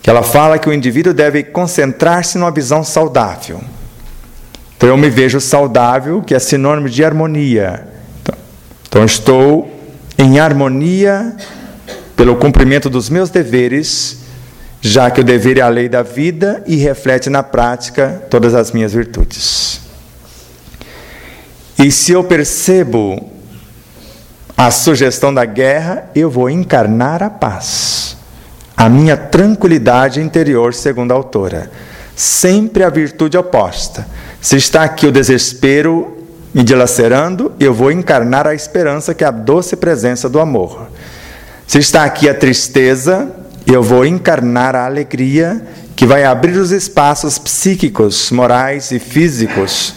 que ela fala que o indivíduo deve concentrar-se numa visão saudável. Então eu me vejo saudável, que é sinônimo de harmonia. Então, então estou em harmonia pelo cumprimento dos meus deveres, já que o dever é a lei da vida e reflete na prática todas as minhas virtudes. E se eu percebo a sugestão da guerra, eu vou encarnar a paz, a minha tranquilidade interior, segundo a autora. Sempre a virtude oposta. Se está aqui o desespero, me dilacerando, eu vou encarnar a esperança que é a doce presença do amor. Se está aqui a tristeza, eu vou encarnar a alegria que vai abrir os espaços psíquicos, morais e físicos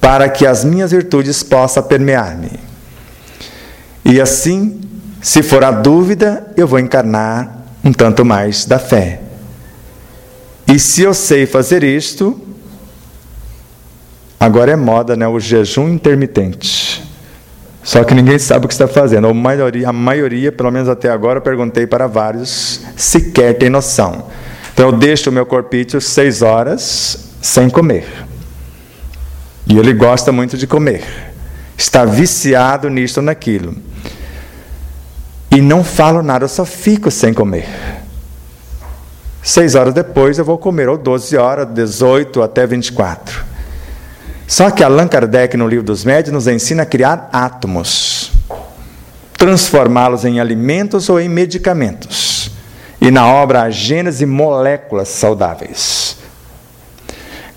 para que as minhas virtudes possam permear-me. E assim, se for a dúvida, eu vou encarnar um tanto mais da fé. E se eu sei fazer isto, Agora é moda, né? O jejum intermitente. Só que ninguém sabe o que está fazendo. A maioria, a maioria, pelo menos até agora, eu perguntei para vários, sequer tem noção. Então eu deixo o meu corpício seis horas sem comer. E ele gosta muito de comer. Está viciado nisto ou naquilo. E não falo nada, eu só fico sem comer. Seis horas depois eu vou comer, ou 12 horas, 18 até 24. Só que Allan Kardec, no livro dos médios, nos ensina a criar átomos, transformá-los em alimentos ou em medicamentos. E na obra A Gênese, moléculas saudáveis.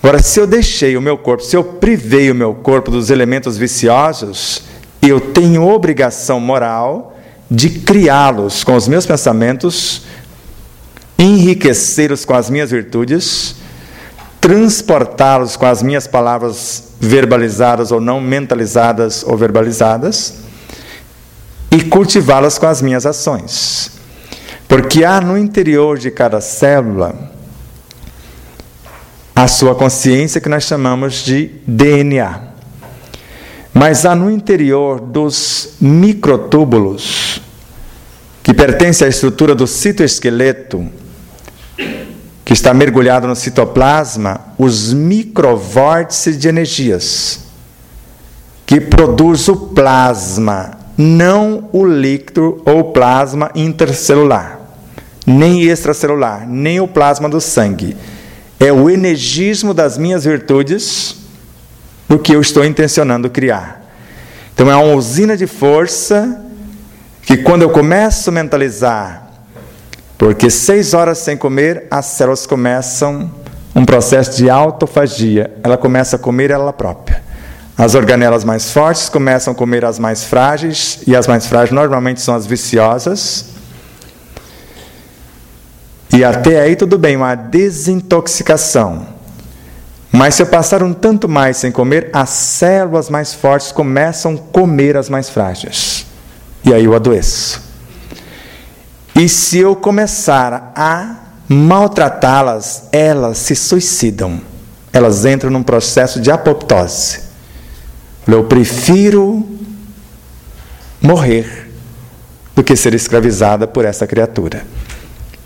Agora, se eu deixei o meu corpo, se eu privei o meu corpo dos elementos viciosos, eu tenho obrigação moral de criá-los com os meus pensamentos, enriquecê-los com as minhas virtudes transportá-los com as minhas palavras verbalizadas ou não, mentalizadas ou verbalizadas, e cultivá-las com as minhas ações. Porque há no interior de cada célula a sua consciência que nós chamamos de DNA. Mas há no interior dos microtúbulos, que pertence à estrutura do citoesqueleto, que está mergulhado no citoplasma, os microvórtices de energias, que produz o plasma, não o líquido ou plasma intercelular, nem extracelular, nem o plasma do sangue. É o energismo das minhas virtudes do que eu estou intencionando criar. Então é uma usina de força que quando eu começo a mentalizar porque seis horas sem comer, as células começam um processo de autofagia. Ela começa a comer ela própria. As organelas mais fortes começam a comer as mais frágeis, e as mais frágeis normalmente são as viciosas. E até aí tudo bem, uma desintoxicação. Mas se eu passar um tanto mais sem comer, as células mais fortes começam a comer as mais frágeis. E aí eu adoeço. E se eu começar a maltratá-las, elas se suicidam. Elas entram num processo de apoptose. Eu prefiro morrer do que ser escravizada por essa criatura.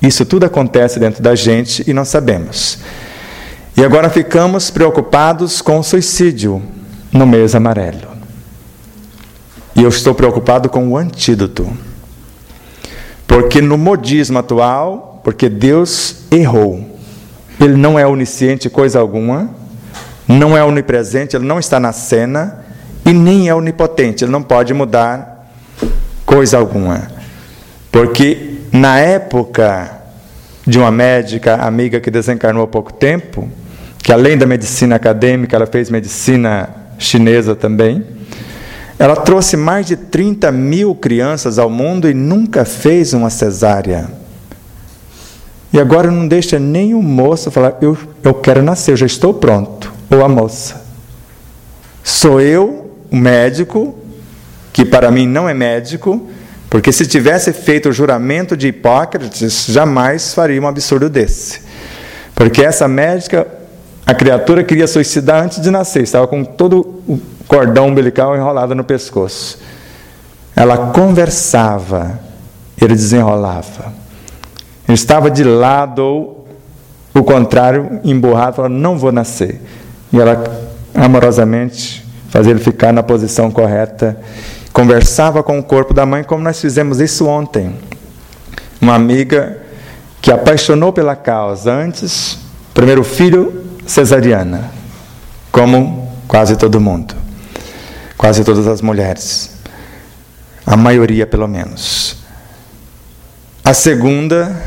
Isso tudo acontece dentro da gente e nós sabemos. E agora ficamos preocupados com o suicídio no mês amarelo. E eu estou preocupado com o antídoto. Porque no modismo atual, porque Deus errou. Ele não é onisciente coisa alguma, não é onipresente, ele não está na cena e nem é onipotente, ele não pode mudar coisa alguma. Porque na época de uma médica amiga que desencarnou há pouco tempo, que além da medicina acadêmica, ela fez medicina chinesa também. Ela trouxe mais de 30 mil crianças ao mundo e nunca fez uma cesárea. E agora não deixa o moço falar: eu, eu quero nascer, eu já estou pronto. Ou a moça. Sou eu, o médico, que para mim não é médico, porque se tivesse feito o juramento de Hipócrates, jamais faria um absurdo desse. Porque essa médica a criatura queria suicidar antes de nascer, estava com todo o cordão umbilical enrolado no pescoço. Ela conversava, ele desenrolava. Ele estava de lado ou o contrário, emburrado, falando: Não vou nascer. E ela amorosamente fazia ele ficar na posição correta. Conversava com o corpo da mãe, como nós fizemos isso ontem. Uma amiga que apaixonou pela causa antes, primeiro filho cesariana, como quase todo mundo, quase todas as mulheres, a maioria pelo menos. A segunda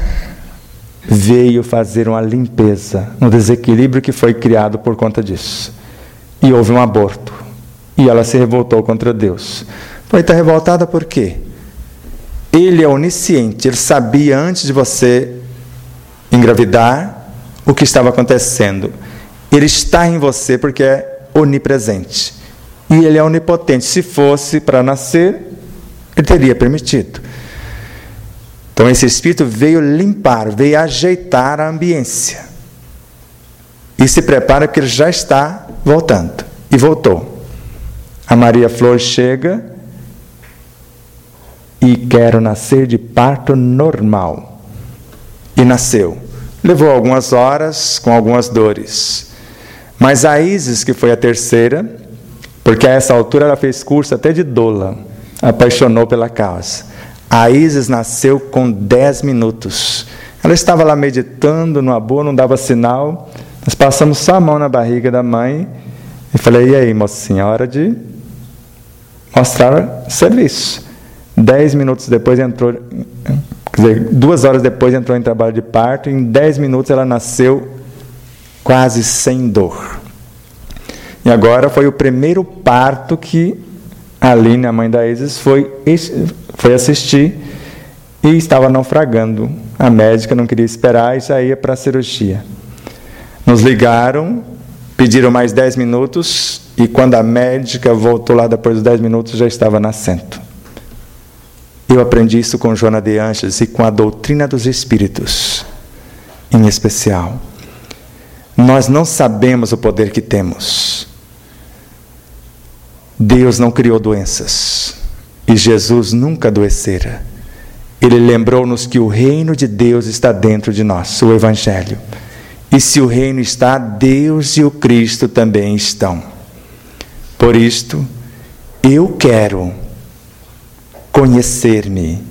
veio fazer uma limpeza no desequilíbrio que foi criado por conta disso. E houve um aborto. E ela se revoltou contra Deus. Foi estar revoltada por quê? Ele é onisciente, ele sabia antes de você engravidar o que estava acontecendo. Ele está em você porque é onipresente. E ele é onipotente. Se fosse para nascer, ele teria permitido. Então esse espírito veio limpar, veio ajeitar a ambiência. E se prepara porque ele já está voltando. E voltou. A Maria Flor chega e quero nascer de parto normal. E nasceu. Levou algumas horas com algumas dores. Mas a Isis, que foi a terceira, porque a essa altura ela fez curso até de doula, apaixonou pela causa. A Isis nasceu com 10 minutos. Ela estava lá meditando, numa boa, não dava sinal. Nós passamos só a mão na barriga da mãe e falei: e aí, mocinha, hora de mostrar serviço. Dez minutos depois entrou, quer dizer, duas horas depois entrou em trabalho de parto, e em dez minutos ela nasceu quase sem dor. E agora foi o primeiro parto que a Aline, a mãe da Isis, foi, foi assistir e estava naufragando. A médica não queria esperar e saía para a cirurgia. Nos ligaram, pediram mais 10 minutos e quando a médica voltou lá depois dos 10 minutos já estava nascendo. Eu aprendi isso com Joana de Anjos e com a doutrina dos espíritos, em especial. Nós não sabemos o poder que temos. Deus não criou doenças e Jesus nunca adoecera. Ele lembrou-nos que o reino de Deus está dentro de nós, o Evangelho. E se o reino está, Deus e o Cristo também estão. Por isto, eu quero conhecer-me.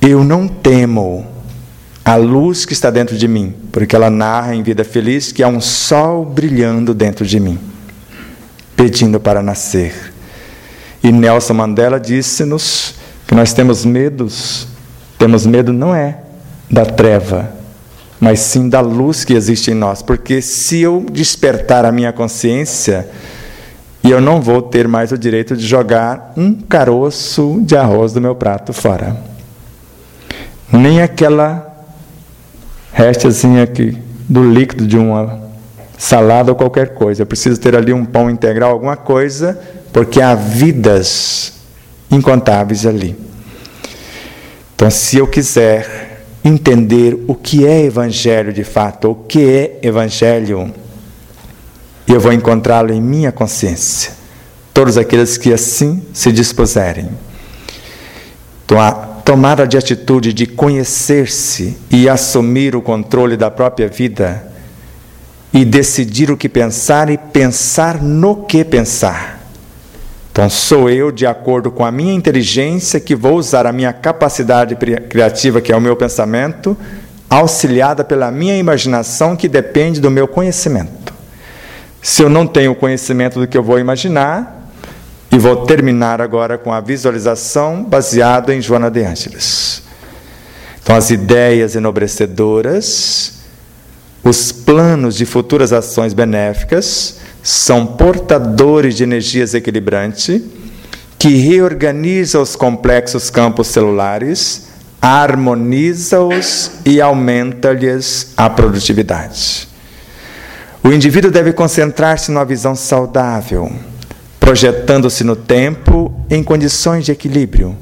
Eu não temo a luz que está dentro de mim, porque ela narra em Vida Feliz que há um sol brilhando dentro de mim, pedindo para nascer. E Nelson Mandela disse-nos que nós temos medos, temos medo não é da treva, mas sim da luz que existe em nós, porque se eu despertar a minha consciência, eu não vou ter mais o direito de jogar um caroço de arroz do meu prato fora. Nem aquela restezinho aqui do líquido de uma salada ou qualquer coisa. Eu preciso ter ali um pão integral, alguma coisa, porque há vidas incontáveis ali. Então, se eu quiser entender o que é evangelho de fato, o que é evangelho, eu vou encontrá-lo em minha consciência. Todos aqueles que assim se dispuserem. Então, a tomada de atitude de conhecer-se e assumir o controle da própria vida e decidir o que pensar e pensar no que pensar. Então, sou eu, de acordo com a minha inteligência, que vou usar a minha capacidade criativa, que é o meu pensamento, auxiliada pela minha imaginação, que depende do meu conhecimento. Se eu não tenho conhecimento do que eu vou imaginar, e vou terminar agora com a visualização baseada em Joana de Ângeles. Então, as ideias enobrecedoras, os planos de futuras ações benéficas são portadores de energias equilibrantes que reorganiza os complexos campos celulares, harmoniza-os e aumenta-lhes a produtividade. O indivíduo deve concentrar-se numa visão saudável, projetando-se no tempo em condições de equilíbrio,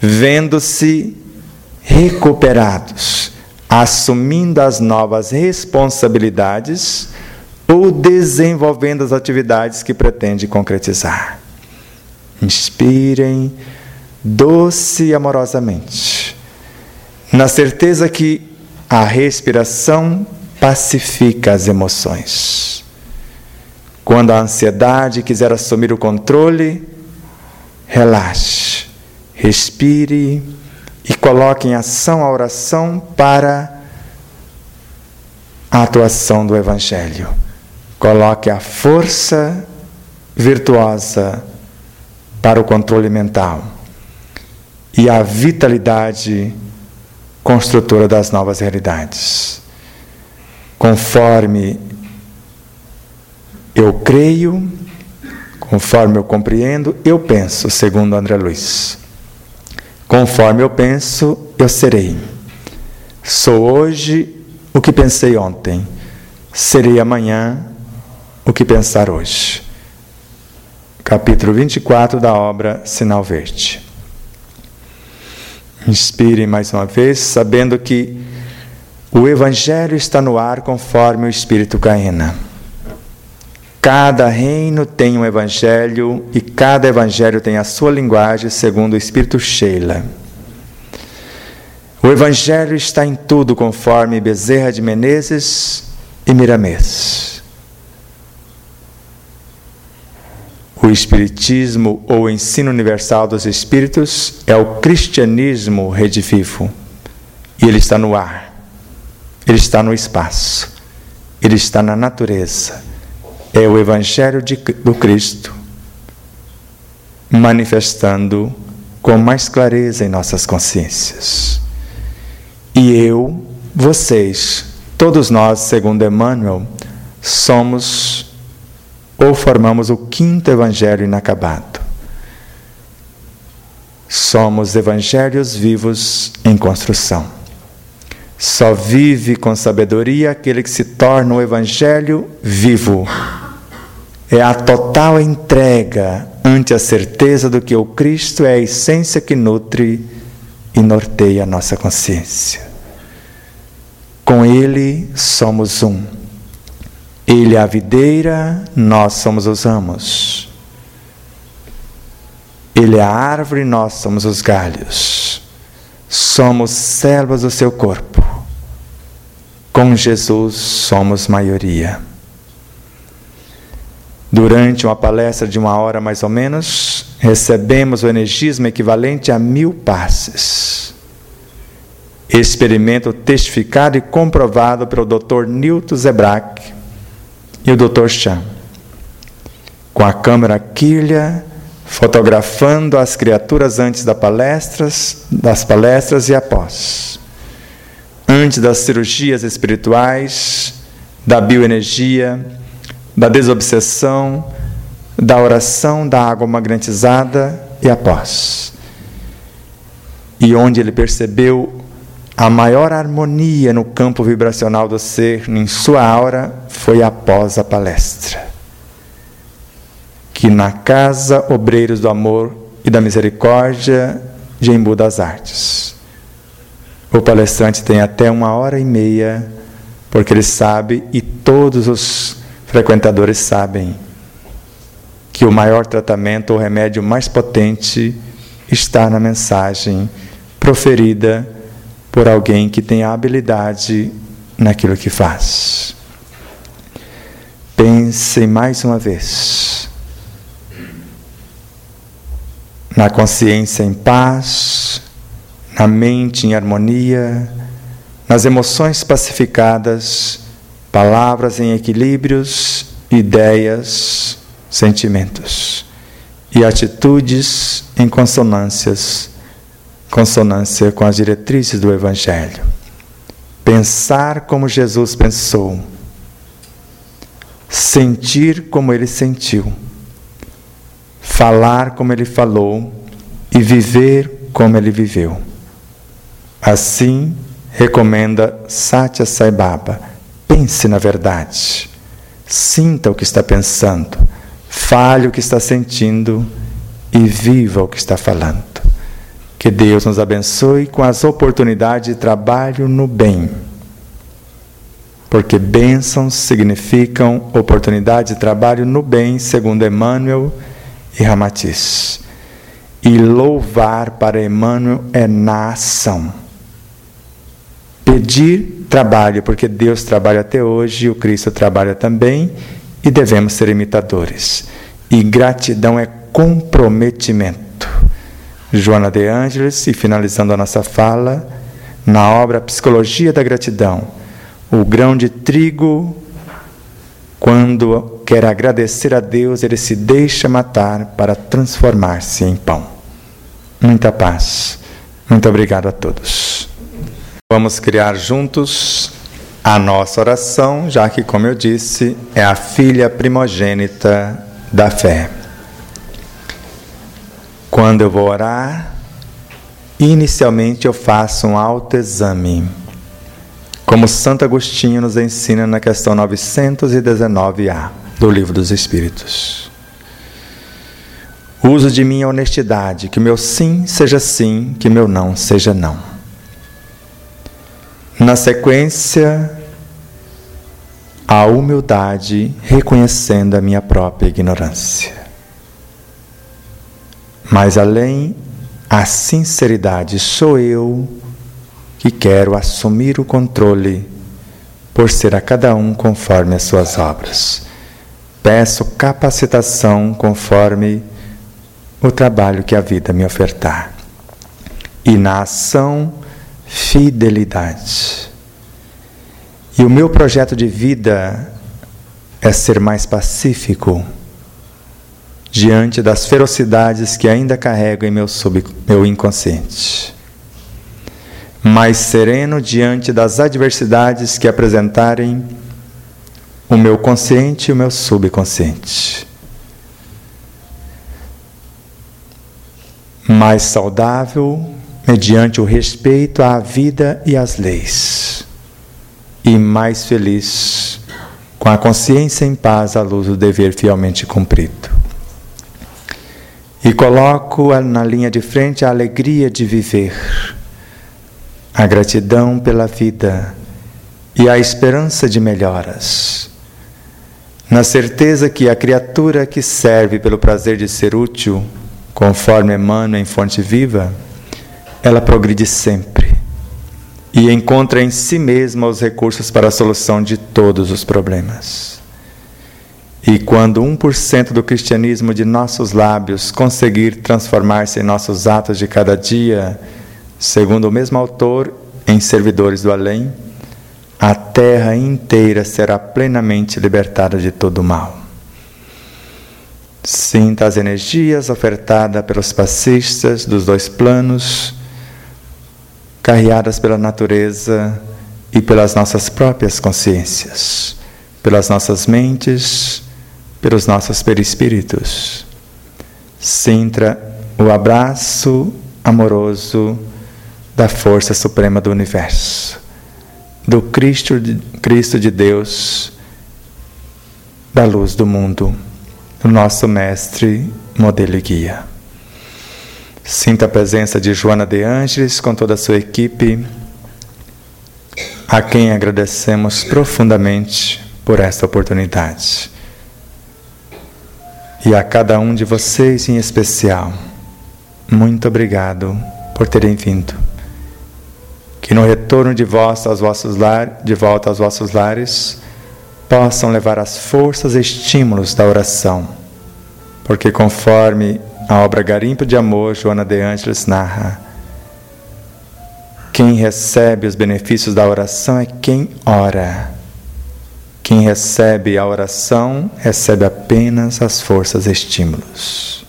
vendo-se recuperados, assumindo as novas responsabilidades ou desenvolvendo as atividades que pretende concretizar. Inspirem doce e amorosamente, na certeza que a respiração pacifica as emoções. Quando a ansiedade quiser assumir o controle, relaxe, respire e coloque em ação a oração para a atuação do Evangelho. Coloque a força virtuosa para o controle mental e a vitalidade construtora das novas realidades. Conforme eu creio, conforme eu compreendo, eu penso, segundo André Luiz. Conforme eu penso, eu serei. Sou hoje o que pensei ontem. Serei amanhã o que pensar hoje. Capítulo 24 da obra Sinal Verde. Inspire mais uma vez, sabendo que o Evangelho está no ar conforme o Espírito caína. Cada reino tem um evangelho e cada evangelho tem a sua linguagem, segundo o Espírito Sheila. O evangelho está em tudo, conforme Bezerra de Menezes e Miramês. O Espiritismo ou ensino universal dos Espíritos é o cristianismo redivivo. E ele está no ar, ele está no espaço, ele está na natureza é o Evangelho de, do Cristo manifestando com mais clareza em nossas consciências. E eu, vocês, todos nós, segundo Emmanuel, somos ou formamos o quinto Evangelho inacabado. Somos evangelhos vivos em construção. Só vive com sabedoria aquele que se torna o Evangelho vivo é a total entrega ante a certeza do que o Cristo é a essência que nutre e norteia a nossa consciência. Com Ele somos um. Ele é a videira, nós somos os ramos. Ele é a árvore, nós somos os galhos. Somos células do seu corpo. Com Jesus somos maioria. Durante uma palestra de uma hora mais ou menos, recebemos o energismo equivalente a mil passes. Experimento testificado e comprovado pelo Dr. Newton Zebrack e o Dr. Chan. Com a câmera quilha, fotografando as criaturas antes das palestras, das palestras e após. Antes das cirurgias espirituais, da bioenergia, da desobsessão, da oração, da água magnetizada e após. E onde ele percebeu a maior harmonia no campo vibracional do ser, em sua aura, foi após a palestra. Que na casa Obreiros do Amor e da Misericórdia de Embu das Artes. O palestrante tem até uma hora e meia, porque ele sabe e todos os frequentadores sabem que o maior tratamento, o remédio mais potente, está na mensagem proferida por alguém que tem habilidade naquilo que faz. Pense mais uma vez na consciência em paz, na mente em harmonia, nas emoções pacificadas, palavras em equilíbrios, ideias, sentimentos e atitudes em consonâncias, consonância com as diretrizes do Evangelho. Pensar como Jesus pensou, sentir como ele sentiu, falar como ele falou e viver como ele viveu. Assim, recomenda Satya Sai Baba: pense na verdade, sinta o que está pensando, fale o que está sentindo e viva o que está falando. Que Deus nos abençoe com as oportunidades de trabalho no bem. Porque bênçãos significam oportunidade de trabalho no bem, segundo Emmanuel e Ramatiz. E louvar para Emmanuel é na ação Pedir trabalho, porque Deus trabalha até hoje, o Cristo trabalha também, e devemos ser imitadores. E gratidão é comprometimento. Joana de Ângeles, e finalizando a nossa fala, na obra Psicologia da Gratidão, o grão de trigo, quando quer agradecer a Deus, ele se deixa matar para transformar-se em pão. Muita paz. Muito obrigado a todos. Vamos criar juntos a nossa oração, já que, como eu disse, é a filha primogênita da fé. Quando eu vou orar, inicialmente eu faço um autoexame, como Santo Agostinho nos ensina na questão 919A do Livro dos Espíritos. Uso de minha honestidade, que meu sim seja sim, que meu não seja não. Na sequência, a humildade reconhecendo a minha própria ignorância. Mas além, a sinceridade, sou eu que quero assumir o controle por ser a cada um conforme as suas obras. Peço capacitação conforme o trabalho que a vida me ofertar. E na ação, fidelidade. E o meu projeto de vida é ser mais pacífico diante das ferocidades que ainda carrego em meu, sub, meu inconsciente. Mais sereno diante das adversidades que apresentarem o meu consciente e o meu subconsciente. Mais saudável mediante o respeito à vida e às leis, e mais feliz com a consciência em paz à luz do dever fielmente cumprido. E coloco na linha de frente a alegria de viver, a gratidão pela vida e a esperança de melhoras. Na certeza que a criatura que serve pelo prazer de ser útil, conforme Emmanuel em Fonte Viva, ela progride sempre e encontra em si mesma os recursos para a solução de todos os problemas. E quando 1% do cristianismo de nossos lábios conseguir transformar-se em nossos atos de cada dia, segundo o mesmo autor, em servidores do além, a terra inteira será plenamente libertada de todo o mal. Sinta as energias ofertadas pelos passistas dos dois planos carreadas pela natureza e pelas nossas próprias consciências, pelas nossas mentes, pelos nossos perispíritos. Sinta o abraço amoroso da força suprema do universo, do Cristo de, Cristo de Deus, da luz do mundo, do nosso Mestre, modelo e guia. Sinta a presença de Joana de Ângeles com toda a sua equipe, a quem agradecemos profundamente por esta oportunidade. E a cada um de vocês em especial, muito obrigado por terem vindo. Que no retorno de, vós aos vossos lar, de volta aos vossos lares, possam levar as forças e estímulos da oração, porque conforme a obra Garimpo de Amor, Joana de Ângeles narra, quem recebe os benefícios da oração é quem ora. Quem recebe a oração recebe apenas as forças e estímulos.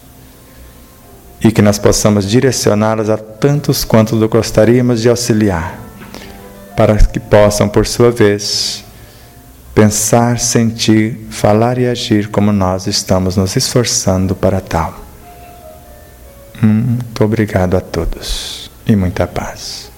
E que nós possamos direcioná-las a tantos quantos gostaríamos de auxiliar, para que possam, por sua vez, pensar, sentir, falar e agir como nós estamos nos esforçando para tal. Muito obrigado a todos e muita paz.